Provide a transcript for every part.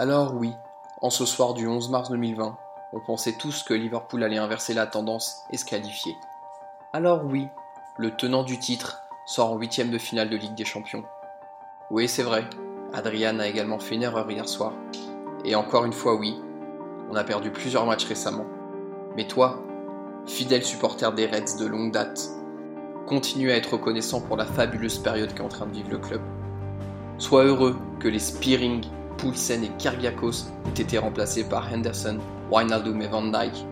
Alors oui, en ce soir du 11 mars 2020, on pensait tous que Liverpool allait inverser la tendance et se qualifier. Alors oui, le tenant du titre sort en huitième de finale de Ligue des Champions. Oui, c'est vrai, Adrian a également fait une erreur hier soir. Et encore une fois, oui, on a perdu plusieurs matchs récemment. Mais toi, fidèle supporter des Reds de longue date, continue à être reconnaissant pour la fabuleuse période qu'est en train de vivre le club. Sois heureux que les Spearing, Poulsen et Kyrgiakos aient été remplacés par Henderson, Wijnaldum et Van Dijk.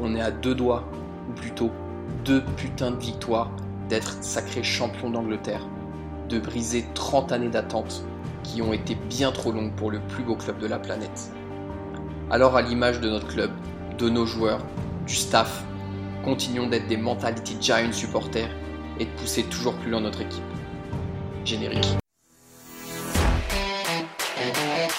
On est à deux doigts, ou plutôt deux putains de victoires, d'être sacré champion d'Angleterre, de briser 30 années d'attente qui ont été bien trop longues pour le plus beau club de la planète. Alors à l'image de notre club, de nos joueurs, du staff, continuons d'être des Mentality Giant supporters et de pousser toujours plus loin notre équipe. Générique.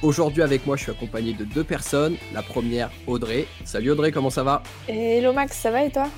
Aujourd'hui avec moi je suis accompagné de deux personnes. La première Audrey. Salut Audrey, comment ça va? Hello Max, ça va et toi?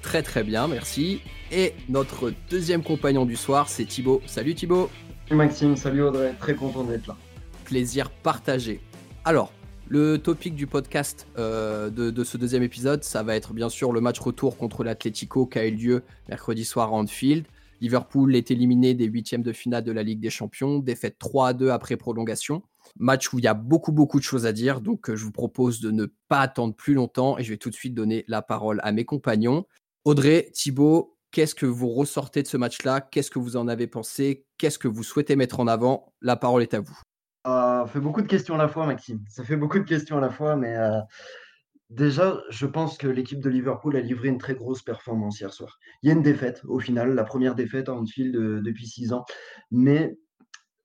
Très très bien, merci. Et notre deuxième compagnon du soir c'est Thibaut. Salut Thibaut Salut Maxime, salut Audrey, très content d'être là. Plaisir partagé. Alors, le topic du podcast euh, de, ce deuxième épisode, ça va être bien sûr le match retour contre l'Atlético qui a eu lieu mercredi soir à Anfield. Liverpool est éliminé des huitièmes de finale de la Ligue des Champions, défaite 3 à 2 après prolongation. Match où il y a beaucoup beaucoup de choses à dire, donc euh, je vous propose de ne pas attendre plus longtemps et je vais tout de suite donner la parole à mes compagnons. Audrey, Thibaut, qu'est-ce que vous ressortez de ce match-là? Qu'est-ce que vous en avez pensé? Qu'est-ce que vous souhaitez mettre en avant? La parole est à vous. Ça fait beaucoup de questions à la fois, Maxime. Ça fait beaucoup de questions à la fois, mais euh, déjà, je pense que l'équipe de Liverpool a livré une très grosse performance hier soir. Il y a une défaite, au final, la première défaite à Anfield euh, depuis six ans, mais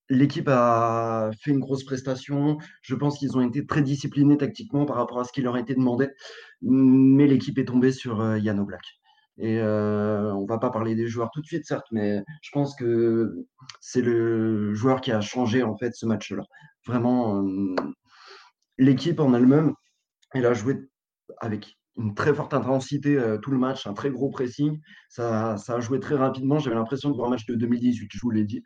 l'équipe a fait une grosse prestation. Je pense qu'ils ont été très disciplinés tactiquement par rapport à ce qui leur a été demandé, mais l'équipe est tombée sur euh, Yann Oblak. Et euh, on va pas parler des joueurs tout de suite, certes, mais je pense que c'est le joueur qui a changé en fait ce match-là. Vraiment, euh, l'équipe en elle-même, elle a joué avec une très forte intensité euh, tout le match, un très gros pressing. Ça a joué très rapidement. J'avais l'impression de voir un match de 2018, je vous l'ai dit.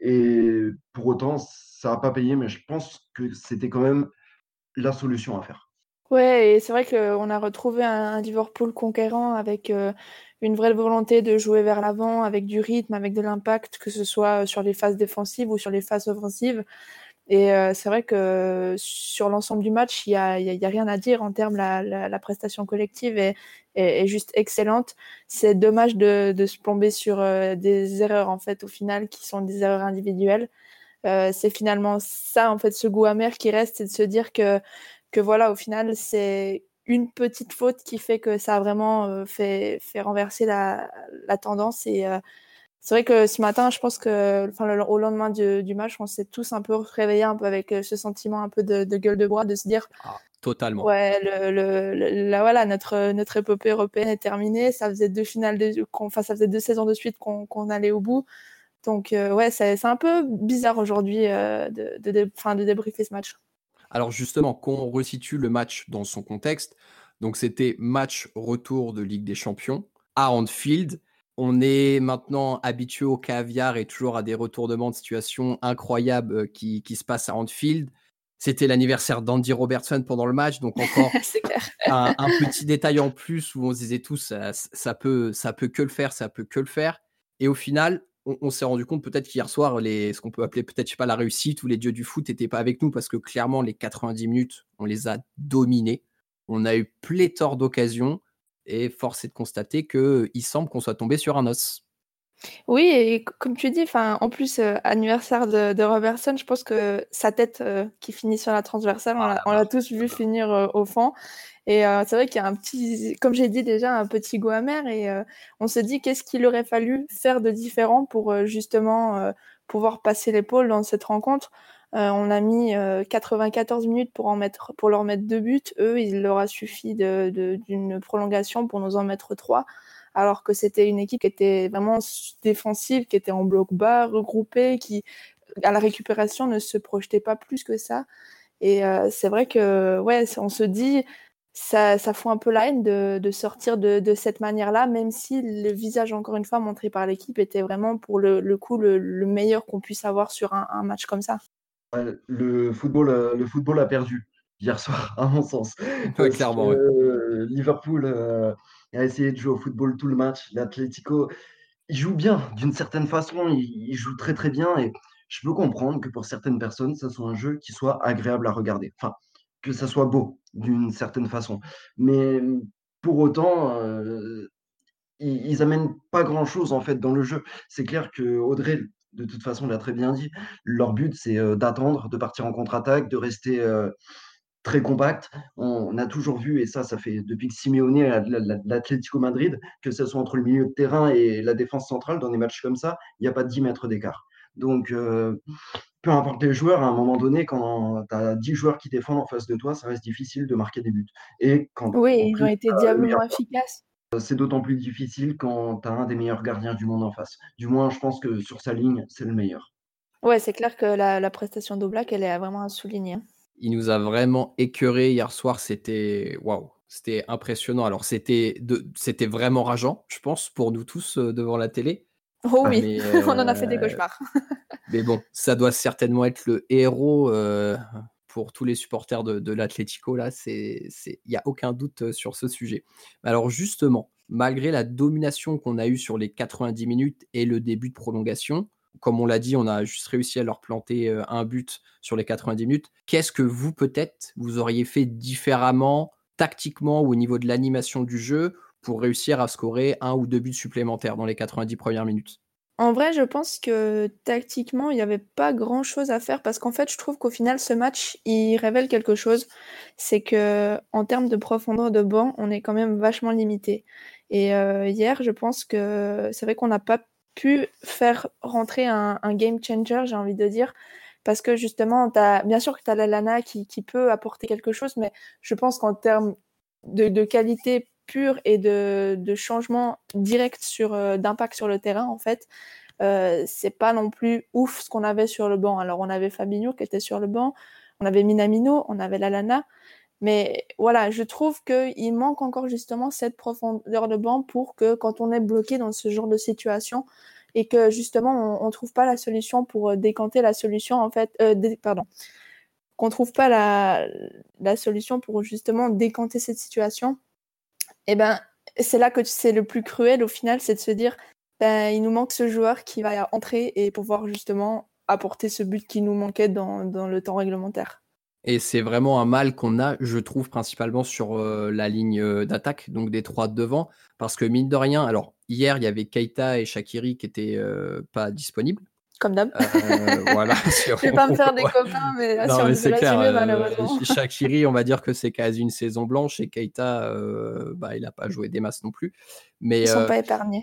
Et pour autant, ça n'a pas payé, mais je pense que c'était quand même la solution à faire. Ouais, et c'est vrai qu'on a retrouvé un, Liverpool conquérant avec euh, une vraie volonté de jouer vers l'avant, avec du rythme, avec de l'impact, que ce soit sur les phases défensives ou sur les phases offensives. Et euh, c'est vrai que sur l'ensemble du match, il n'y a, a, rien à dire en termes la, la, prestation collective est, juste excellente. C'est dommage de, se plomber sur euh, des erreurs en fait au final qui sont des erreurs individuelles. c'est finalement ça en fait ce goût amer qui reste, c'est de se dire que que voilà, au final, c'est une petite faute qui fait que ça a vraiment euh, fait, fait renverser la, la tendance. Et euh, c'est vrai que ce matin, je pense que, enfin, au lendemain du, du, match, on s'est tous un peu réveillés un peu avec euh, ce sentiment un peu de, de gueule de bois, de se dire. Ah, totalement. Ouais, le, le, la, voilà, notre, notre épopée européenne est terminée. Ça faisait deux finales, de, enfin, ça faisait deux saisons de suite qu'on allait au bout. Donc, ouais, c'est un peu bizarre aujourd'hui de, de, de, de débriefer ce match. Alors justement, qu'on resitue le match dans son contexte, donc c'était match retour de Ligue des Champions à Anfield. On est maintenant habitué au caviar et toujours à des retournements de situation incroyables euh, qui, se passent à Anfield. C'était l'anniversaire d'Andy Robertson pendant le match, donc encore un, petit détail en plus où on se disait tous ça, ça, peut ça peut que le faire, ça peut que le faire. Et au final, on, s'est rendu compte peut-être qu'hier soir, les, ce qu'on peut appeler peut-être pas la réussite ou les dieux du foot n'étaient pas avec nous parce que clairement les 90 minutes, on les a dominés. On a eu pléthore d'occasions et force est de constater qu'il semble qu'on soit tombé sur un os. Oui, et comme tu dis, en plus, euh, anniversaire de, Robertson, je pense que sa tête euh, qui finit sur la transversale, on l'a ah, tous vu finir euh, au fond. Et c'est vrai qu'il y a un petit, comme j'ai dit déjà, un petit goût amer. Et on se dit qu'est-ce qu'il aurait fallu faire de différent pour justement pouvoir passer l'épaule dans cette rencontre. On a mis 94 minutes pour, en mettre, pour leur mettre deux buts. Eux, il leur a suffi d'une prolongation pour nous en mettre trois alors que c'était une équipe qui était vraiment défensive, qui était en bloc bas, regroupée, qui à la récupération ne se projetait pas plus que ça. Et euh, c'est vrai que ouais, on se dit ça, ça fout un peu la haine de, sortir de, cette manière-là, même si le visage, encore une fois, montré par l'équipe était vraiment pour le, coup le, meilleur qu'on puisse avoir sur un, match comme ça. Le football, euh, le football a perdu hier soir, à mon sens. clairement. Liverpool euh, a essayé de jouer au football tout le match. L'Atlético, il joue bien d'une certaine façon, il, joue très très bien et je peux comprendre que pour certaines personnes, ça soit un jeu qui soit agréable à regarder. Enfin, que ça soit beau d'une certaine façon. Mais pour autant, euh, ils, ils, amènent pas grand chose en fait dans le jeu. C'est clair que Audrey, de toute façon, l'a très bien dit. Leur but, c'est d'attendre, de partir en contre-attaque, de rester très compact. On, a toujours vu, et ça, ça fait depuis que Simeone a l'Atlético Madrid, que ce soit entre le milieu de terrain et la défense centrale, dans des matchs comme ça, il n'y a pas 10 mètres d'écart. Donc, euh, peu importe les joueurs, à un moment donné, quand tu as 10 joueurs qui défendent en face de toi, ça reste difficile de marquer des buts. Et quand, oui, ils ont été diablement efficaces. C'est d'autant plus difficile quand tu as un des meilleurs gardiens du monde en face. Du moins, je pense que sur sa ligne, c'est le meilleur. Ouais, c'est clair que la, prestation d'Oblak, elle est vraiment à souligner. Hein. Il nous a vraiment écœuré hier soir. C'était waouh, c'était impressionnant. Alors c'était c'était vraiment rageant, je pense, pour nous tous euh, devant la télé. Oh oui, on en a fait des euh, cauchemars. mais bon, ça doit certainement être le héros euh, pour tous les supporters de, de l'Atlético. Là, il n'y a aucun doute sur ce sujet. Alors justement, malgré la domination qu'on a eue sur les 90 minutes et le début de prolongation, comme on l'a dit, on a juste réussi à leur planter un but sur les 90 minutes. Qu'est-ce que vous, peut-être, vous auriez fait différemment, tactiquement ou au niveau de l'animation du jeu, pour réussir à scorer un ou deux buts supplémentaires dans les 90 premières minutes? En vrai, je pense que tactiquement, il n'y avait pas grand-chose à faire parce qu'en fait, je trouve qu'au final, ce match, il révèle quelque chose. C'est que en termes de profondeur de banc, on est quand même vachement limité. Et hier, je pense que c'est vrai qu'on n'a pas pu faire rentrer un, game changer, j'ai envie de dire. Parce que justement, bien sûr que tu as la Lana qui, peut apporter quelque chose, mais je pense qu'en termes de, qualité pure et de, changement direct sur euh, d'impact sur le terrain, en fait, euh, c'est pas non plus ouf ce qu'on avait sur le banc. Alors, on avait Fabinho qui était sur le banc, on avait Minamino, on avait la Lana, mais voilà, je trouve qu'il manque encore justement cette profondeur de banc pour que quand on est bloqué dans ce genre de situation et que justement on ne trouve pas la solution pour euh, décanter la solution en fait, euh, pardon, qu'on trouve pas la, solution pour justement décanter cette situation, et eh ben c'est là que c'est le plus cruel au final, c'est de se dire ben, il nous manque ce joueur qui va entrer et pouvoir justement apporter ce but qui nous manquait dans, le temps réglementaire. Et c'est vraiment un mal qu'on a, je trouve, principalement sur euh, la ligne euh, d'attaque, donc des trois devant. Parce que mine de rien, alors hier, il y avait Keita et Shakiri qui étaient euh, pas disponibles. Comme d'hab. voilà. je vais pas me faire des copains, mais, non, mais c'est clair. Shakiri, on va dire que c'est quasi une saison blanche et Keita, bah, il n'a pas joué des masses non plus. Mais, Ils sont pas épargnés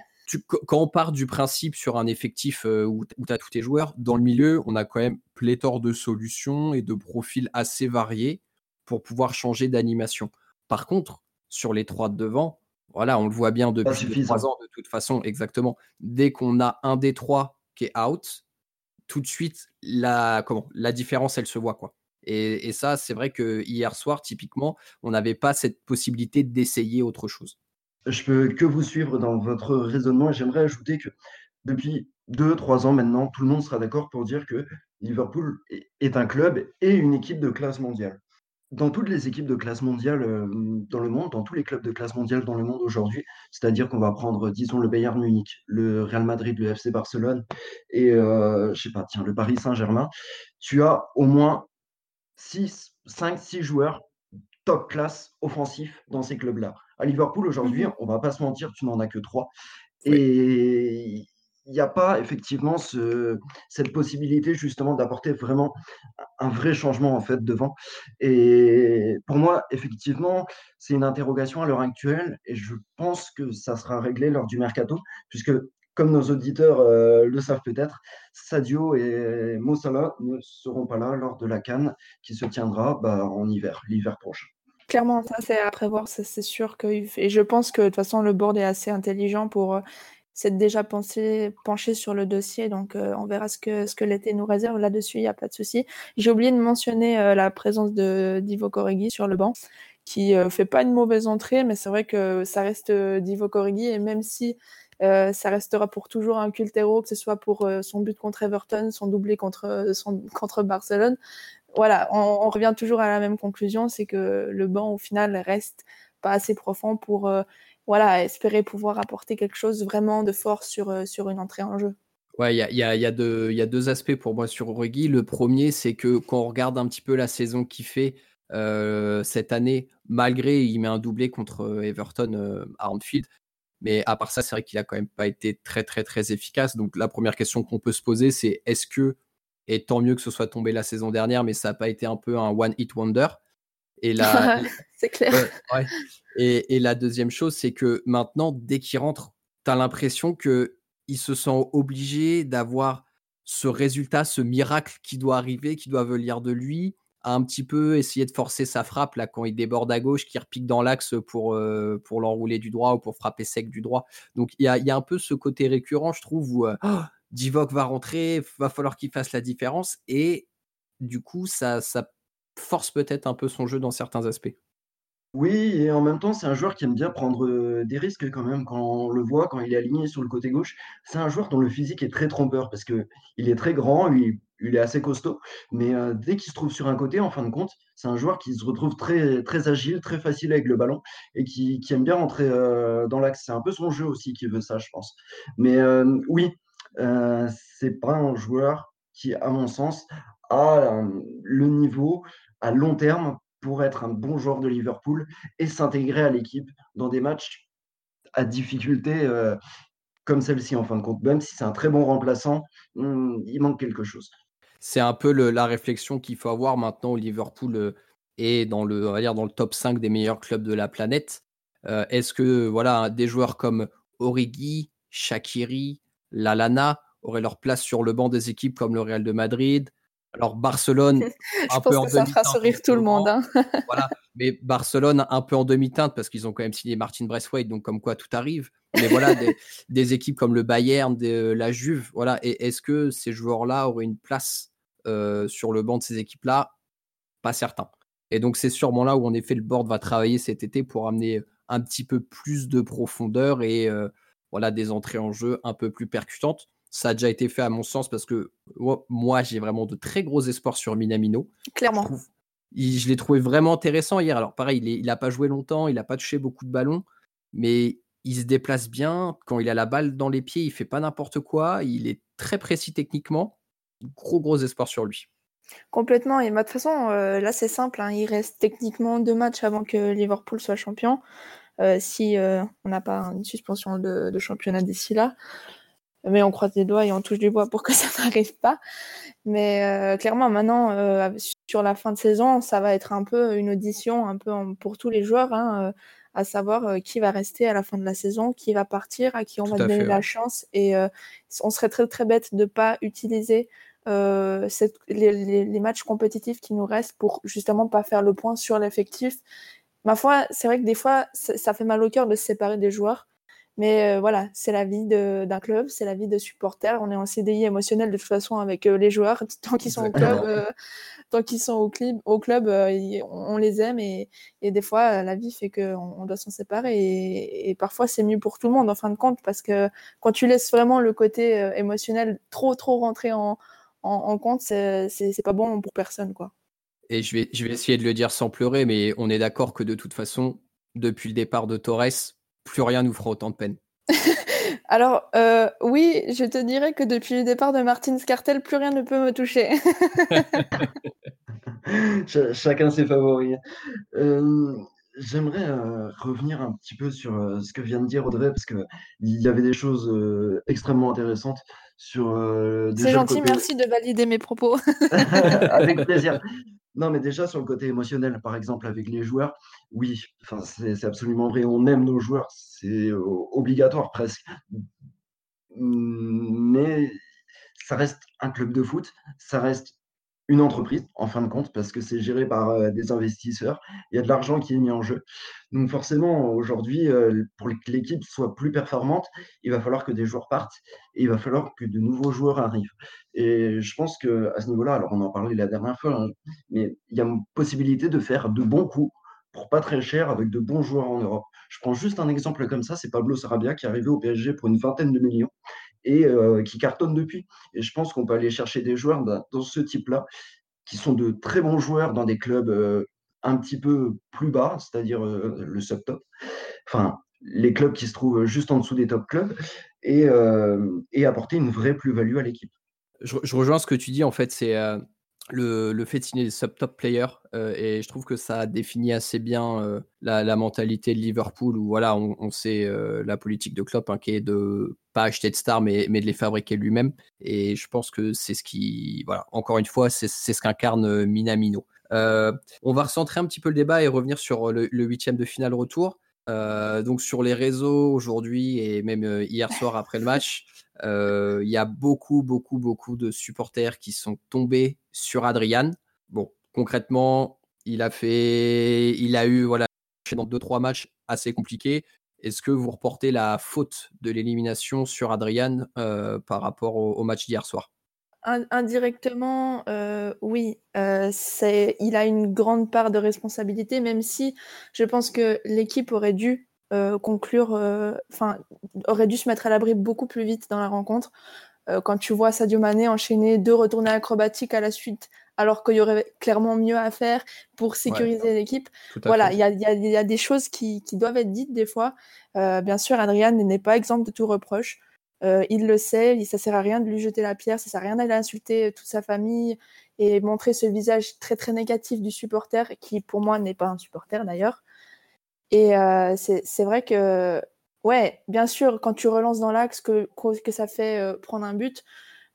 quand on part du principe sur un effectif euh, où, tu as tous tes joueurs, dans le milieu, on a quand même pléthore de solutions et de profils assez variés pour pouvoir changer d'animation. Par contre, sur les trois de devant, voilà, on le voit bien depuis trois ans de toute façon, exactement. Dès qu'on a un des trois qui est out, tout de suite, la, comment, la différence, elle se voit. quoi. Et, ça, c'est vrai que hier soir, typiquement, on n'avait pas cette possibilité d'essayer autre chose je peux que vous suivre dans votre raisonnement et j'aimerais ajouter que depuis deux, trois ans maintenant, tout le monde sera d'accord pour dire que Liverpool est un club et une équipe de classe mondiale. Dans toutes les équipes de classe mondiale euh, dans le monde, dans tous les clubs de classe mondiale dans le monde aujourd'hui, c'est-à-dire qu'on va prendre, disons, le Bayern Munich, le Real Madrid, le FC Barcelone et, euh, je sais pas, tiens, le Paris Saint-Germain, tu as au moins 6, 5, 6 joueurs top classe offensif dans ces clubs-là. À Liverpool, aujourd'hui, mmh on va pas se mentir, tu n'en as que trois. Et il n'y a pas effectivement ce, cette possibilité justement d'apporter vraiment un vrai changement en fait devant. Et pour moi, effectivement, c'est une interrogation à l'heure actuelle et je pense que ça sera réglé lors du mercato, puisque comme nos auditeurs euh, le savent peut-être, Sadio et Mossala ne seront pas là lors de la Cannes qui se tiendra bah, en hiver, l'hiver prochain. Clairement, ça c'est à prévoir, c'est sûr que et je pense que de toute façon le board est assez intelligent pour s'être déjà penché sur le dossier, donc on verra ce que, l'été nous réserve là-dessus, il n'y a pas de souci. J'ai oublié de mentionner la présence de Divo Corrigi sur le banc, qui euh, fait pas une mauvaise entrée, mais c'est vrai que ça reste Divo Corrigi, et même si ça restera pour toujours un culte que ce soit pour son but contre Everton, son doublé contre Barcelone. Voilà, on, revient toujours à la même conclusion, c'est que le banc au final reste pas assez profond pour voilà, espérer pouvoir apporter quelque chose vraiment de fort sur, sur une entrée en jeu. Ouais, il y a, deux aspects pour moi sur Origi. Le premier, c'est que quand on regarde un petit peu la saison qu'il fait cette année, malgré il met un doublé contre Everton à Anfield, mais à part ça, c'est vrai qu'il a quand même pas été très très très efficace. Donc la première question qu'on peut se poser, c'est est-ce que, et tant mieux que ce soit tombé la saison dernière, mais ça n'a pas été un peu un one hit wonder. Et la, c'est clair. Et, la deuxième chose, c'est que maintenant, dès qu'il rentre, tu as l'impression qu'il se sent obligé d'avoir ce résultat, ce miracle qui doit arriver, qui doit venir de lui, à un petit peu essayer de forcer sa frappe là quand il déborde à gauche, qui repique dans l'axe pour, euh, pour l'enrouler du droit ou pour frapper sec du droit. Donc il y a, y a, un peu ce côté récurrent, je trouve, où euh, oh, Divock va rentrer, va falloir qu'il fasse la différence et du coup ça, ça force peut-être un peu son jeu dans certains aspects. Oui, et en même temps, c'est un joueur qui aime bien prendre des risques quand même. Quand on le voit, quand il est aligné sur le côté gauche, c'est un joueur dont le physique est très trompeur parce que il est très grand, il, est assez costaud, mais dès qu'il se trouve sur un côté, en fin de compte, c'est un joueur qui se retrouve très, très agile, très facile avec le ballon et qui, aime bien rentrer dans l'axe. C'est un peu son jeu aussi qui veut ça, je pense. Mais oui, c'est pas un joueur qui, à mon sens, a le niveau à long terme pour être un bon joueur de Liverpool et s'intégrer à l'équipe dans des matchs à difficulté euh, comme celle-ci en fin de compte. Même si c'est un très bon remplaçant, hmm, il manque quelque chose. C'est un peu la réflexion qu'il faut avoir maintenant au Liverpool euh, est dans le, on va dire, dans le top 5 des meilleurs clubs de la planète. Euh, est-ce que voilà, des joueurs comme Origi, Shakiri, Lalana auraient leur place sur le banc des équipes comme le Real de Madrid, alors Barcelone, un peu en ça fera sourire tout le monde. Hein. voilà, mais Barcelone un peu en demi-teinte parce qu'ils ont quand même signé Martin Braithwaite, donc comme quoi tout arrive. Mais voilà, des, équipes comme le Bayern, la Juve, voilà. Et est-ce que ces joueurs-là auraient une place euh, sur le banc de ces équipes-là? Pas certain. Et donc c'est sûrement là où en effet le board va travailler cet été pour amener un petit peu plus de profondeur et euh, voilà des entrées en jeu un peu plus percutantes. Ça a déjà été fait à mon sens parce que moi, j'ai vraiment de très gros espoirs sur Minamino. Clairement. Je, l'ai trouvé vraiment intéressant hier. Alors pareil, il n'a pas joué longtemps, il n'a pas touché beaucoup de ballons, mais il se déplace bien. Quand il a la balle dans les pieds, il fait pas n'importe quoi. Il est très précis techniquement. Gros, gros espoir sur lui. Complètement. Et de toute façon, euh, là, c'est simple. Hein. Il reste techniquement deux matchs avant que Liverpool soit champion. Euh, si euh, on n'a pas une suspension de championnat d'ici là mais on croise les doigts et on touche du bois pour que ça n'arrive pas. Mais euh, clairement, maintenant, euh, sur la fin de saison, ça va être un peu une audition, un peu pour tous les joueurs, hein, euh, à savoir qui va rester à la fin de la saison, qui va partir, à qui on va donner la chance. Et on serait très très bête de ne pas utiliser cette, les, les, matchs compétitifs qui nous restent pour justement pas faire le point sur l'effectif. Ma foi, c'est vrai que des fois, ça fait mal au cœur de se séparer des joueurs. Mais euh, voilà, c'est la vie d'un club, c'est la vie de supporters. On est en CDI émotionnel de toute façon avec euh, les joueurs. Tant qu'ils sont au club, euh, tant qu'ils sont au club, au club on, les aime et, et, des fois la vie fait qu'on on doit s'en séparer. Et, et parfois c'est mieux pour tout le monde en fin de compte parce que quand tu laisses vraiment le côté émotionnel trop trop rentrer en, en, en compte, c'est pas bon pour personne quoi. Et je vais, je vais essayer de le dire sans pleurer, mais on est d'accord que de toute façon, depuis le départ de Torres, plus rien nous fera autant de peine. Alors, euh, oui, je te dirais que depuis le départ de Martin Scartel, plus rien ne peut me toucher. chacun ses favoris. Euh, j'aimerais euh, revenir un petit peu sur ce que vient de dire Audrey, parce qu'il y avait des choses extrêmement intéressantes sur. C'est gentil, merci de valider mes propos. Avec plaisir. Non, mais déjà sur le côté émotionnel, par exemple, avec les joueurs, oui, c'est absolument vrai. On aime nos joueurs, c'est obligatoire presque. mais ça reste un club de foot, ça reste une entreprise, en fin de compte, parce que c'est géré par euh, des investisseurs. Il y a de l'argent qui est mis en jeu. Donc forcément, aujourd'hui, euh, pour que l'équipe soit plus performante, il va falloir que des joueurs partent et il va falloir que de nouveaux joueurs arrivent. Et je pense que à ce niveau-là, alors on en parlait la dernière fois, hein, mais il y a une possibilité de faire de bons coups pour pas très cher avec de bons joueurs en Europe. Je prends juste un exemple comme ça, c'est Pablo Sarabia qui est arrivé au PSG pour une vingtaine de millions et euh, qui cartonne depuis. Et je pense qu'on peut aller chercher des joueurs dans ce type-là, qui sont de très bons joueurs dans des clubs euh, un petit peu plus bas, c'est-à-dire euh, le sub-top. Enfin, les clubs qui se trouvent juste en dessous des top clubs et, apporter une vraie plus-value à l'équipe. Je, rejoins ce que tu dis, en fait, c'est le, fait de signer des sub-top players et je trouve que ça définit assez bien la, mentalité de Liverpool où voilà on, sait la politique de Klopp hein, qui est de pas acheter de stars mais, mais de les fabriquer lui-même et je pense que c'est ce qui voilà encore une fois c'est ce qu'incarne Minamino. on va recentrer un petit peu le débat et revenir sur le huitième de finale retour. donc sur les réseaux aujourd'hui et même hier soir après le match, il y a beaucoup, beaucoup, beaucoup de supporters qui sont tombés sur Adrian. Bon, concrètement, il a fait, il a eu voilà dans deux trois matchs assez compliqués. Est-ce que vous reportez la faute de l'élimination sur Adrian par rapport au, match d'hier soir? Indirectement, oui, c'est, il a une grande part de responsabilité, même si je pense que l'équipe aurait dû euh, conclure, euh, enfin, aurait dû se mettre à l'abri beaucoup plus vite dans la rencontre. Euh, quand tu vois Sadio Mané enchaîner deux retournées acrobatiques à la suite, alors qu'il y aurait clairement mieux à faire pour sécuriser l'équipe. Voilà, il y a, y a, des choses qui, qui, doivent être dites des fois. bien sûr, Adrian n'est pas exemple de tout reproche. il le sait, ça sert à rien de lui jeter la pierre, ça sert à rien d'aller insulter toute sa famille et montrer ce visage très très négatif du supporter, qui pour moi n'est pas un supporter d'ailleurs. Et euh, c'est vrai que, ouais, bien sûr, quand tu relances dans l'axe, que, que ça fait euh, prendre un but,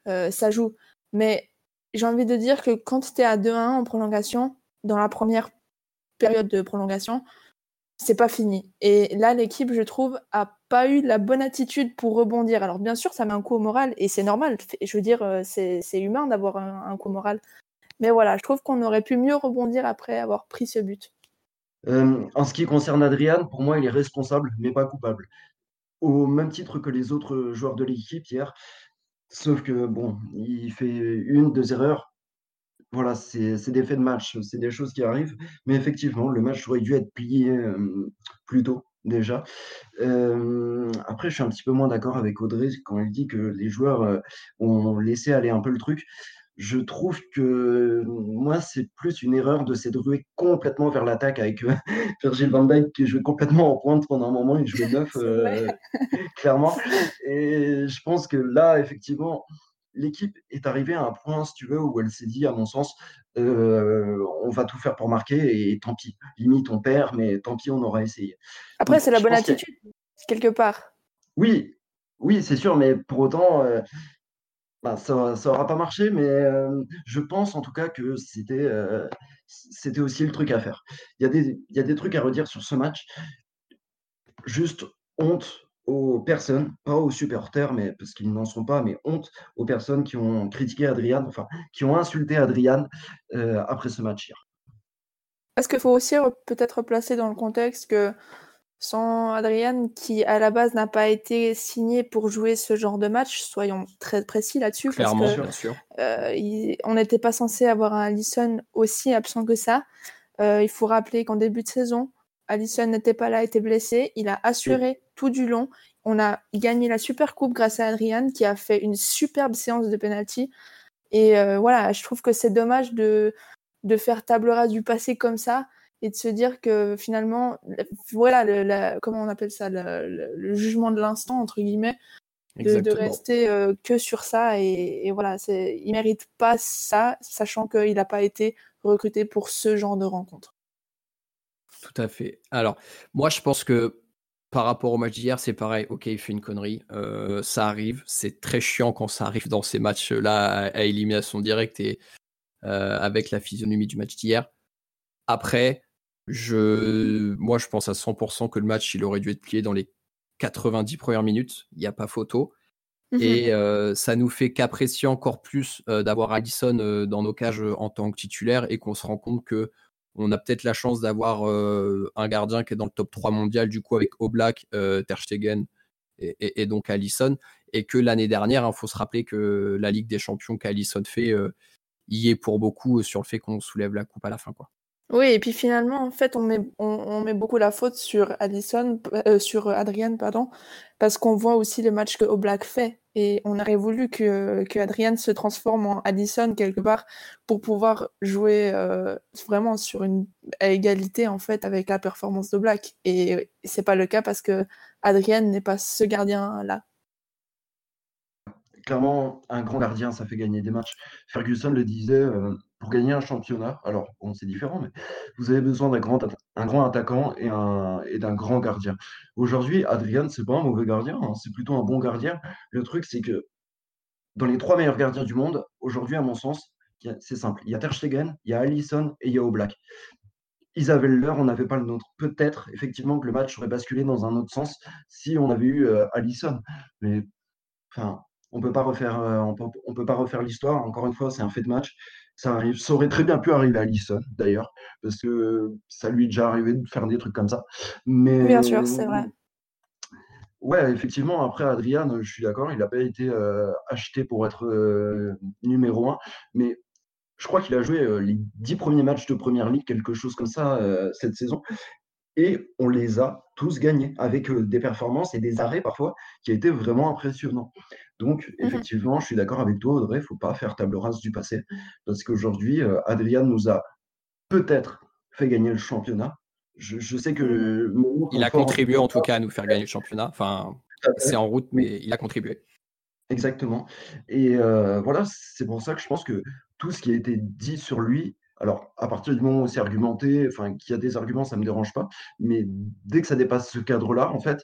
euh, ça joue. Mais j'ai envie de dire que quand tu es à 2-1 en prolongation, dans la première période de prolongation, c'est pas fini. Et là, l'équipe, je trouve, a pas eu la bonne attitude pour rebondir. Alors, bien sûr, ça met un coup au moral et c'est normal. Je veux dire, c'est humain d'avoir un, un, coup au moral. Mais voilà, je trouve qu'on aurait pu mieux rebondir après avoir pris ce but. Euh, en ce qui concerne Adrian, pour moi, il est responsable, mais pas coupable. Au même titre que les autres joueurs de l'équipe hier, sauf que, bon, il fait une, deux erreurs. Voilà, c'est des faits de match, c'est des choses qui arrivent. Mais effectivement, le match aurait dû être plié euh, plus tôt, déjà. Euh, après, je suis un petit peu moins d'accord avec Audrey quand elle dit que les joueurs ont laissé aller un peu le truc je trouve que moi, c'est plus une erreur de s'être rué complètement vers l'attaque avec euh, Virgil van Dijk qui jouait complètement en pointe pendant un moment, il jouait neuf, euh, clairement. Et je pense que là, effectivement, l'équipe est arrivée à un point, si tu veux, où elle s'est dit, à mon sens, euh, on va tout faire pour marquer et tant pis. Limite, on perd, mais tant pis, on aura essayé. Après, c'est la bonne attitude, quelque part. Oui, oui, c'est sûr, mais pour autant, bah, ça n'aura pas marché, mais je pense en tout cas que c'était c'était aussi le truc à faire. Il y, a des, y a des trucs à redire sur ce match. Juste honte aux personnes, pas aux supporters, mais parce qu'ils n'en sont pas, mais honte aux personnes qui ont critiqué Adrian, enfin, qui ont insulté Adrian après ce match hier. Est-ce qu'il faut aussi peut-être placer dans le contexte que sans Adrian, qui à la base n'a pas été signé pour jouer ce genre de match, soyons très précis là-dessus. Clairement, bien sûr. Euh, on n'était pas censé avoir un Allison aussi absent que ça. Euh, il faut rappeler qu'en début de saison, Allison n'était pas là, était blessé. Il a assuré tout du long. On a gagné la Super Coupe grâce à Adrian, qui a fait une superbe séance de penalty. Et euh, voilà, je trouve que c'est dommage de, de faire table rase du passé comme ça et de se dire que finalement, voilà, le, comment on appelle ça, le, jugement de l'instant, entre guillemets, de, rester euh, que sur ça. Et, et voilà, il mérite pas ça, sachant qu'il n'a pas été recruté pour ce genre de rencontre. Tout à fait. Alors, moi, je pense que par rapport au match d'hier, c'est pareil. Ok, il fait une connerie. Euh, ça arrive. C'est très chiant quand ça arrive dans ces matchs-là à, élimination directe et euh, avec la physionomie du match d'hier. Après, je, moi, je pense à 100% que le match, il aurait dû être plié dans les 90 premières minutes. Il n'y a pas photo. Mhm. Et ça nous fait qu'apprécier encore plus d'avoir Allison dans nos cages en tant que titulaire et qu'on se rend compte que on a peut-être la chance d'avoir un gardien qui est dans le top 3 mondial, du coup, avec Oblak, Ter Stegen et, donc Allison. Et que l'année dernière, il hein, faut se rappeler que la Ligue des Champions qu'Allison fait y est pour beaucoup sur le fait qu'on soulève la coupe à la fin. Quoi. Oui, et puis finalement, en fait, on met, on, met beaucoup la faute sur Addison, euh, sur Adrian, pardon, parce qu'on voit aussi les matchs que Oblak fait. Et on aurait voulu que, que se transforme en Addison quelque part pour pouvoir jouer euh, vraiment sur une à égalité en fait avec la performance d'Oblak. Et c'est pas le cas parce que Adrian n'est pas ce gardien-là clairement, un grand gardien, ça fait gagner des matchs. Ferguson le disait, euh, pour gagner un championnat, alors bon, c'est différent, mais vous avez besoin d'un grand, un grand attaquant et, un, et d'un grand gardien. Aujourd'hui, Adrian, c'est pas un mauvais gardien, hein, c'est plutôt un bon gardien. Le truc, c'est que dans les trois meilleurs gardiens du monde, aujourd'hui, à mon sens, c'est simple. Il y a Ter Stegen, il y a Allison et il y a Oblak. Ils avaient le leur, on n'avait pas le nôtre. Peut-être, effectivement, que le match aurait basculé dans un autre sens si on avait eu euh, Allison. Mais, enfin, on peut pas refaire, euh, on on peut pas refaire l'histoire. Encore une fois, c'est un fait de match. Ça arrive, ça aurait très bien pu arriver à Alisson d'ailleurs, parce que ça lui est déjà arrivé de faire des trucs comme ça. Mais bien sûr, c'est vrai. Ouais, effectivement. Après, Adrian, je suis d'accord, il n'a pas été euh, acheté pour être euh, numéro un, mais je crois qu'il a joué les dix premiers matchs de première ligue, quelque chose comme ça, cette saison. Et on les a tous gagnés avec des performances et des arrêts parfois qui a été vraiment impressionnants. Donc, mmh effectivement, je suis d'accord avec toi, Audrey, il ne faut pas faire table rase du passé. Parce qu'aujourd'hui, Adrien nous a peut-être fait gagner le championnat. Je, sais que. Mmh il a contribué en tout cas à nous faire gagner le championnat. Enfin, c'est en route, mais il a contribué. Exactement. Et voilà, c'est pour ça que je pense que tout ce qui a été dit sur lui alors, à partir du moment où c'est argumenté, enfin, qu'il y a des arguments, ça ne me dérange pas. Mais dès que ça dépasse ce cadre-là, en fait,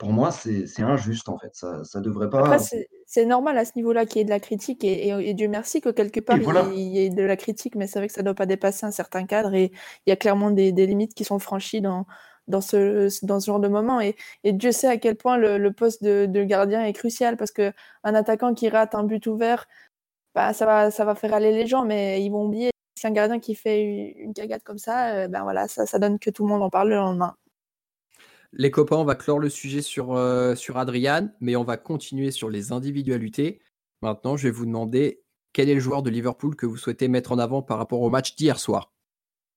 pour moi, c'est injuste, en fait. Ça ne devrait pas. c'est normal à ce niveau-là qu'il y ait de la critique. Et, Dieu merci que quelque part, il, y ait de la critique. Mais c'est vrai que ça ne doit pas dépasser un certain cadre. Et il y a clairement des, limites qui sont franchies dans, dans, ce, dans ce genre de moment. Et, Dieu sait à quel point le, poste de, de, gardien est crucial. Parce qu'un attaquant qui rate un but ouvert, bah, ça, va, ça va faire aller les gens. Mais ils vont oublier si un gardien qui fait une cagade comme ça, euh, ben voilà, ça, ça, donne que tout le monde en parle le lendemain. Les copains, on va clore le sujet sur, euh, sur Adrian, mais on va continuer sur les individualités. Maintenant, je vais vous demander quel est le joueur de Liverpool que vous souhaitez mettre en avant par rapport au match d'hier soir?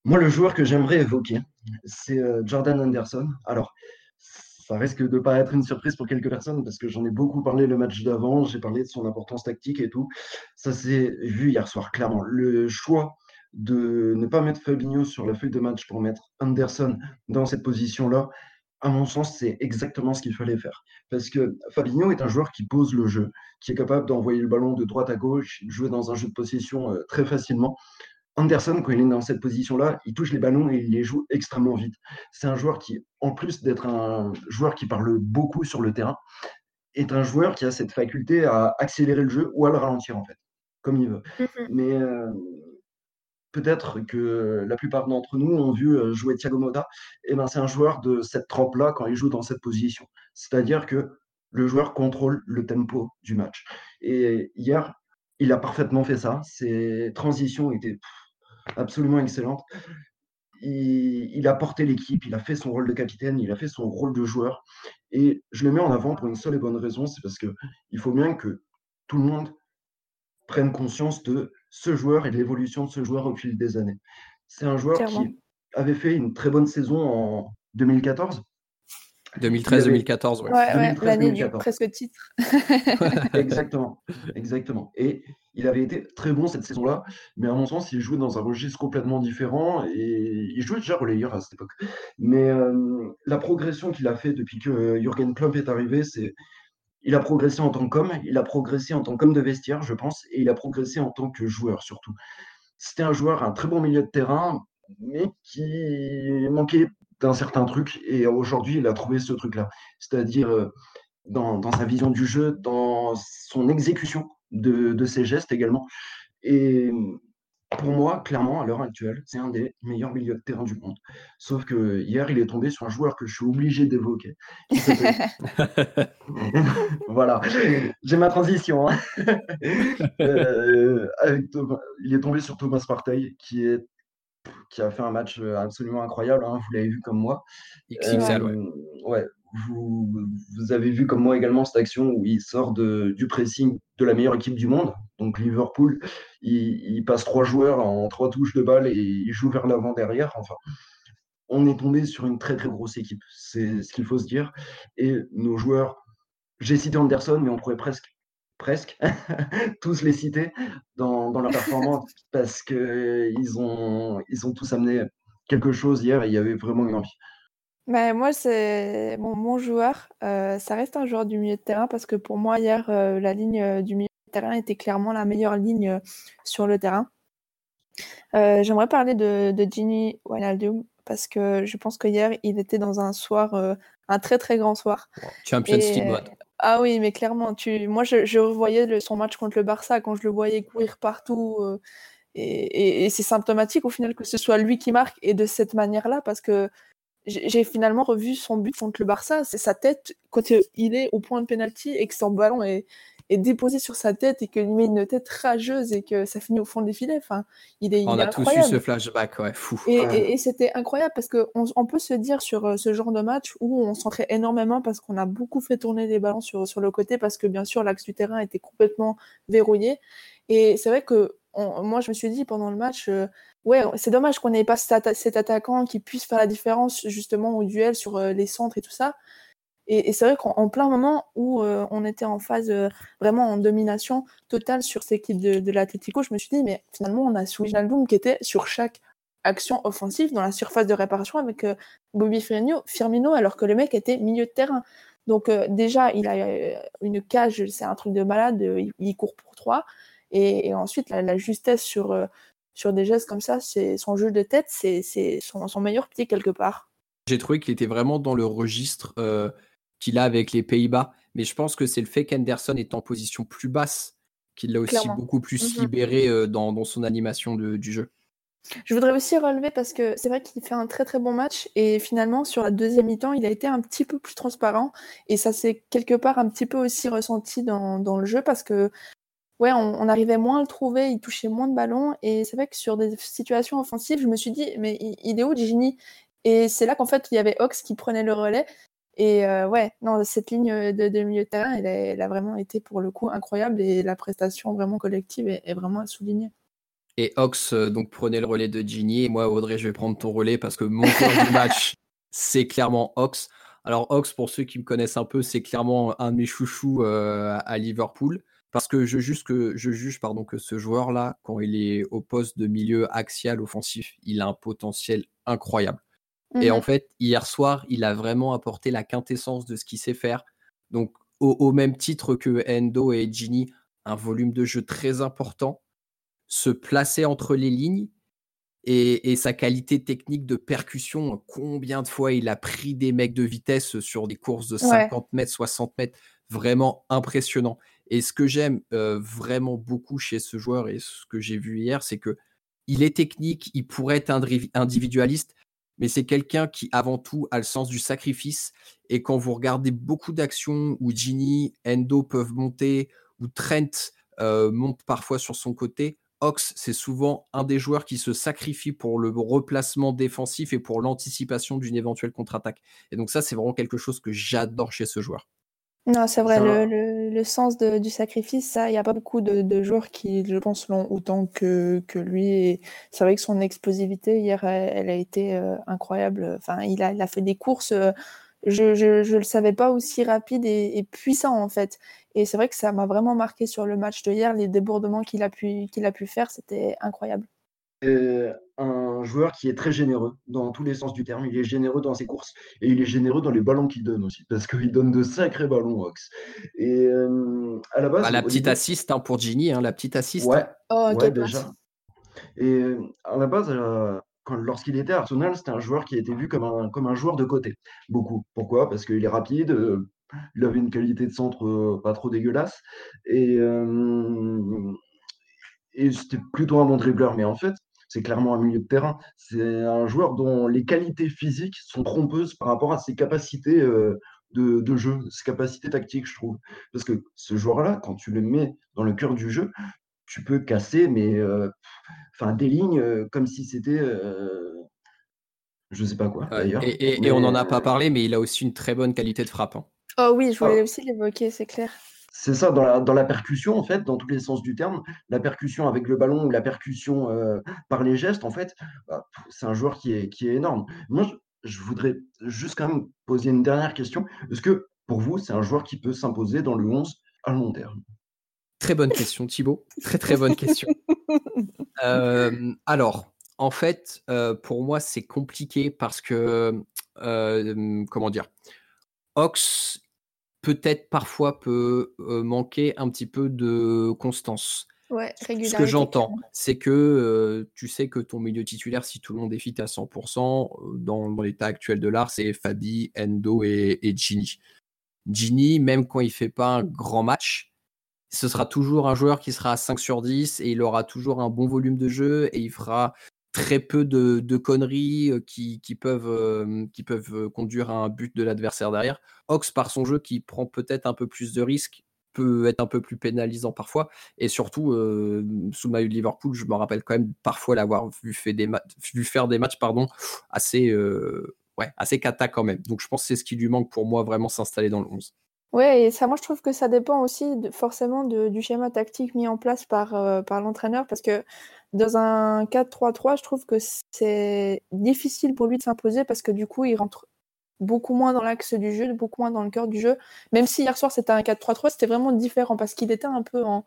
Moi, le joueur que j'aimerais évoquer, c'est euh, Jordan Anderson. Alors, ça risque de ne pas être une surprise pour quelques personnes parce que j'en ai beaucoup parlé le match d'avant, j'ai parlé de son importance tactique et tout. Ça s'est vu hier soir, clairement. Le choix de ne pas mettre Fabinho sur la feuille de match pour mettre Anderson dans cette position-là, à mon sens, c'est exactement ce qu'il fallait faire. Parce que Fabinho est un joueur qui pose le jeu, qui est capable d'envoyer le ballon de droite à gauche, jouer dans un jeu de possession euh, très facilement. Anderson, quand il est dans cette position-là, il touche les ballons et il les joue extrêmement vite. C'est un joueur qui, en plus d'être un joueur qui parle beaucoup sur le terrain, est un joueur qui a cette faculté à accélérer le jeu ou à le ralentir, en fait, comme il veut. Mm-hmm. Mais euh, peut-être que la plupart d'entre nous ont vu euh, jouer Thiago Motta, et eh ben c'est un joueur de cette trempe-là quand il joue dans cette position. C'est-à-dire que le joueur contrôle le tempo du match. Et hier, il a parfaitement fait ça. Ses transitions étaient absolument excellentes. Il, a porté l'équipe, il a fait son rôle de capitaine, il a fait son rôle de joueur. Et je le mets en avant pour une seule et bonne raison, c'est parce qu'il faut bien que tout le monde prenne conscience de ce joueur et de l'évolution de ce joueur au fil des années. C'est un joueur qui avait fait une très bonne saison en 2014. 2013-2014, ouais. l'année du presque titre. exactement, exactement. Et il avait été très bon cette saison-là, mais à mon sens, il jouait dans un registre complètement différent et il jouait déjà relayeur à cette époque. Mais euh, la progression qu'il a fait depuis que Jürgen Klopp est arrivé, c'est il a progressé en tant qu'homme, il a progressé en tant qu'homme de vestiaire, je pense, et il a progressé en tant que joueur surtout. C'était un joueur, un très bon milieu de terrain, mais qui manquait d'un certain truc, et aujourd'hui, il a trouvé ce truc-là. C'est-à-dire euh, dans, sa vision du jeu, dans son exécution de, ses gestes également. Et pour moi, clairement, à l'heure actuelle, c'est un des meilleurs milieux de terrain du monde. Sauf que hier, il est tombé sur un joueur que je suis obligé d'évoquer. voilà, j'ai ma transition. Hein. Euh, il est tombé sur Thomas Partey, qui, est, qui a fait un match absolument incroyable. Hein, vous l'avez vu comme moi. XXL, ouais. Euh, ouais vous, vous, avez vu comme moi également cette action où il sort de, du pressing de la meilleure équipe du monde, donc Liverpool. Il, passe trois joueurs en trois touches de balle et il joue vers l'avant derrière. Enfin, on est tombé sur une très très grosse équipe, c'est ce qu'il faut se dire. Et nos joueurs, j'ai cité Anderson, mais on pourrait presque presque tous les citer dans, dans leur performance parce qu'ils ont, ils ont tous amené quelque chose hier et il y avait vraiment une envie. Bah, moi, c'est mon joueur, euh, ça reste un joueur du milieu de terrain parce que pour moi, hier, euh, la ligne euh, du milieu de terrain était clairement la meilleure ligne sur le terrain. j'aimerais parler de, de Gini Wijnaldum parce que je pense que hier, il était dans un soir, un très très grand soir. Champions League ah oui, mais clairement, tu, moi, je, je revoyais son match contre le Barça quand je le voyais courir partout. et, et c'est symptomatique au final que ce soit lui qui marque et de cette manière-là parce que j'ai finalement revu son but contre le Barça. C'est sa tête quand il est au point de pénalty et que son ballon est, est déposé sur sa tête et qu'il met une tête rageuse et que ça finit au fond des filets. Enfin, il est, on a tous eu ce flashback, ouais, fou. Et, c'était incroyable parce qu'on on peut se dire sur euh, ce genre de match où on s'entrait énormément parce qu'on a beaucoup fait tourner les ballons sur, sur le côté parce que bien sûr l'axe du terrain était complètement verrouillé. Et c'est vrai que moi je me suis dit pendant le match, euh, ouais, c'est dommage qu'on n'ait pas cet, attaquant qui puisse faire la différence justement au duel sur euh, les centres et tout ça. Et, c'est vrai qu'en plein moment où euh, on était en phase euh, vraiment en domination totale sur cette équipe de, de l'Atletico, je me suis dit, mais finalement, on a Wijnaldum qui était sur chaque action offensive dans la surface de réparation avec Bobby Firmino, Firmino, alors que le mec était milieu de terrain. Donc déjà, il a une cage, c'est un truc de malade, il, court pour trois. Et, ensuite, la, justesse sur, sur des gestes comme ça, c'est son jeu de tête, c'est son, son, meilleur pied quelque part. J'ai trouvé qu'il était vraiment dans le registre euh, qu'il a avec les Pays-Bas, mais je pense que c'est le fait qu'Henderson est en position plus basse qu'il l'a aussi beaucoup plus mmh libéré euh, dans, dans, son animation de, du jeu. Je voudrais aussi relever parce que c'est vrai qu'il fait un très très bon match et finalement sur la deuxième mi-temps il a été un petit peu plus transparent et ça s'est quelque part un petit peu aussi ressenti dans, dans le jeu parce que ouais, on, arrivait moins à le trouver, il touchait moins de ballons. Et c'est vrai que sur des situations offensives, je me suis dit, mais il, est où Gini Et c'est là qu'en fait, il y avait Ox qui prenait le relais. Et euh, ouais, non, cette ligne de, milieu de terrain, elle a, vraiment été pour le coup incroyable et la prestation vraiment collective est, vraiment à souligner. Et Ox euh, donc prenait le relais de Gini. Et moi, Audrey, je vais prendre ton relais parce que mon cœur du match, c'est clairement Ox. Alors, Ox, pour ceux qui me connaissent un peu, c'est clairement un de mes chouchous euh, à Liverpool. Parce que je juge que, je juge, pardon, que ce joueur-là, quand il est au poste de milieu axial offensif, il a un potentiel incroyable. Et en mmh fait, hier soir, il a vraiment apporté la quintessence de ce qu'il sait faire. Donc, au, même titre que Endo et Gini, un volume de jeu très important, se placer entre les lignes et, sa qualité technique de percussion. Combien de fois il a pris des mecs de vitesse sur des courses de 50 mètres, 60 mètres, vraiment impressionnant. Et ce que j'aime vraiment beaucoup chez ce joueur et ce que j'ai vu hier, c'est que il est technique, il pourrait être individualiste, mais c'est quelqu'un qui avant tout a le sens du sacrifice. Et quand vous regardez beaucoup d'actions où Ginny, Endo peuvent monter, ou Trent monte parfois sur son côté, Ox, c'est souvent un des joueurs qui se sacrifie pour le replacement défensif et pour l'anticipation d'une éventuelle contre-attaque. Et donc ça, c'est vraiment quelque chose que j'adore chez ce joueur. Non, c'est vrai, le, le, sens de, du sacrifice, ça, il n'y a pas beaucoup de, de, joueurs qui, je pense, l'ont autant que, que lui. C'est vrai que son explosivité hier, elle, a été euh, incroyable. Enfin, il a, il a fait des courses, euh, je ne le savais pas aussi rapide et, et, puissant, en fait. Et c'est vrai que ça m'a vraiment marqué sur le match de hier, les débordements qu'il a, pu, qu'il a pu faire, c'était incroyable un joueur qui est très généreux dans tous les sens du terme. Il est généreux dans ses courses et il est généreux dans les ballons qu'il donne aussi, parce qu'il donne de sacrés ballons, Ox. Et euh, à la base. Bah, la petite assiste hein, pour Ginny, hein, la petite assiste. Ouais, oh, déjà. Et euh, à la base, euh, lorsqu'il était à Arsenal, c'était un joueur qui était vu comme un, comme un joueur de côté. Beaucoup. Pourquoi? Parce qu'il est rapide. il avait une qualité de centre pas trop dégueulasse. Et, et c'était plutôt un bon dribbleur. Mais en fait, c'est clairement un milieu de terrain. C'est un joueur dont les qualités physiques sont trompeuses par rapport à ses capacités euh, de, jeu, ses capacités tactiques, je trouve. Parce que ce joueur-là, quand tu le mets dans le cœur du jeu, tu peux casser, mais euh, enfin des lignes euh, comme si c'était je sais pas quoi d'ailleurs. Et, on n'en a pas parlé, mais il a aussi une très bonne qualité de frappe. Hein. Oh oui, je voulais ah. aussi l'évoquer, c'est clair. C'est ça, dans la, dans la, percussion, en fait, dans tous les sens du terme, la percussion avec le ballon ou la percussion euh, par les gestes, en fait, bah, c'est un joueur qui est, qui est énorme. Moi, je, voudrais juste quand même poser une dernière question. Est-ce que pour vous, c'est un joueur qui peut s'imposer dans le 11 à long terme? Très bonne question, Thibaut. Très, très bonne question. Euh, alors, en fait, euh, pour moi, c'est compliqué parce que, comment dire, Ox, peut-être parfois peut manquer un petit peu de constance. Ouais, Ce que j'entends, c'est que tu sais que ton milieu titulaire, si tout le monde est fit à 100%, dans, l'état actuel de l'art, c'est Fabi, Endo et, et Gini. Gini, même quand il fait pas un grand match, ce sera toujours un joueur qui sera à 5 sur 10 et il aura toujours un bon volume de jeu et il fera très peu de, conneries qui, peuvent, qui peuvent conduire à un but de l'adversaire derrière. Ox, par son jeu qui prend peut-être un peu plus de risques, peut être un peu plus pénalisant parfois. Et surtout, sous maillot de Liverpool, je me rappelle quand même parfois l'avoir vu, faire des matchs pardon, assez, ouais, assez cata quand même. Donc je pense que c'est ce qui lui manque pour moi vraiment s'installer dans le 11. Ouais, et ça, moi, je trouve que ça dépend aussi forcément du schéma tactique mis en place par, par l'entraîneur, parce que dans un 4-3-3, je trouve que c'est difficile pour lui de s'imposer parce que du coup, il rentre beaucoup moins dans l'axe du jeu, beaucoup moins dans le cœur du jeu. Même si hier soir c'était un 4-3-3, c'était vraiment différent parce qu'il était un peu en,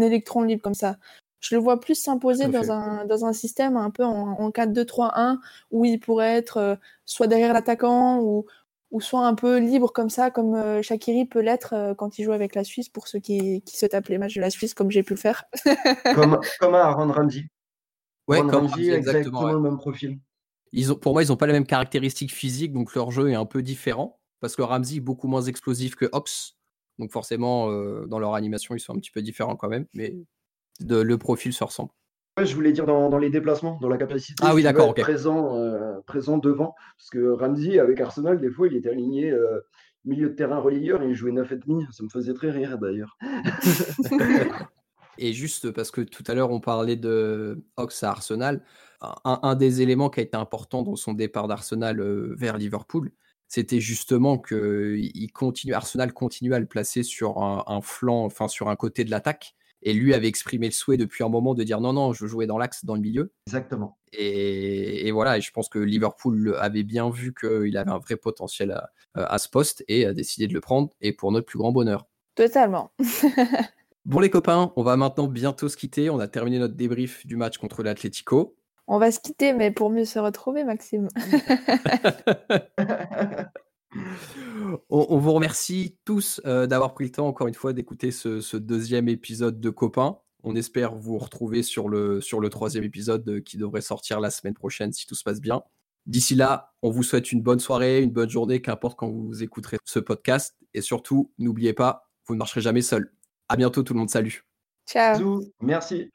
électron libre comme ça. Je le vois plus s'imposer dans un, dans un système un peu en, 4-2-3-1 où il pourrait être euh, soit derrière l'attaquant ou, ou soit un peu libre comme ça, comme euh, Shakiri peut l'être euh, quand il joue avec la Suisse, pour ceux qui, qui se tapent les matchs de la Suisse, comme j'ai pu le faire. comme, comme à Aaron Ramsey. Ouais, comme Ramsey, exactement, le même profil. Ils ont, pour moi, ils n'ont pas les mêmes caractéristiques physiques, donc leur jeu est un peu différent, parce que Ramsey est beaucoup moins explosif que Ox, donc forcément, euh, dans leur animation, ils sont un petit peu différents quand même, mais de, le profil se ressemble je voulais dire dans, les déplacements, dans la capacité ah, oui, d'accord, présent, euh, présent devant. Parce que Ramsey, avec Arsenal, des fois, il était aligné euh, milieu de terrain relayeur et il jouait 9,5. Ça me faisait très rire d'ailleurs. et juste parce que tout à l'heure, on parlait de Ox à Arsenal, un, des éléments qui a été important dans son départ d'Arsenal euh, vers Liverpool, c'était justement que il continue, Arsenal continue à le placer sur un flanc, enfin sur un côté de l'attaque et lui avait exprimé le souhait depuis un moment de dire non, non, je jouais dans l'axe, dans le milieu. Exactement. Et, voilà, et je pense que Liverpool avait bien vu qu'il avait un vrai potentiel à, ce poste et a décidé de le prendre, et pour notre plus grand bonheur. Totalement. bon les copains, on va maintenant bientôt se quitter. On a terminé notre débrief du match contre l'Atlético. On va se quitter, mais pour mieux se retrouver, Maxime. On, vous remercie tous euh, d'avoir pris le temps, encore une fois, d'écouter ce, deuxième épisode de Copains. On espère vous retrouver sur le, sur le troisième épisode euh, qui devrait sortir la semaine prochaine si tout se passe bien. D'ici là, on vous souhaite une bonne soirée, une bonne journée, qu'importe quand vous écouterez ce podcast. Et surtout, n'oubliez pas, vous ne marcherez jamais seul. À bientôt tout le monde, salut. Ciao. Merci.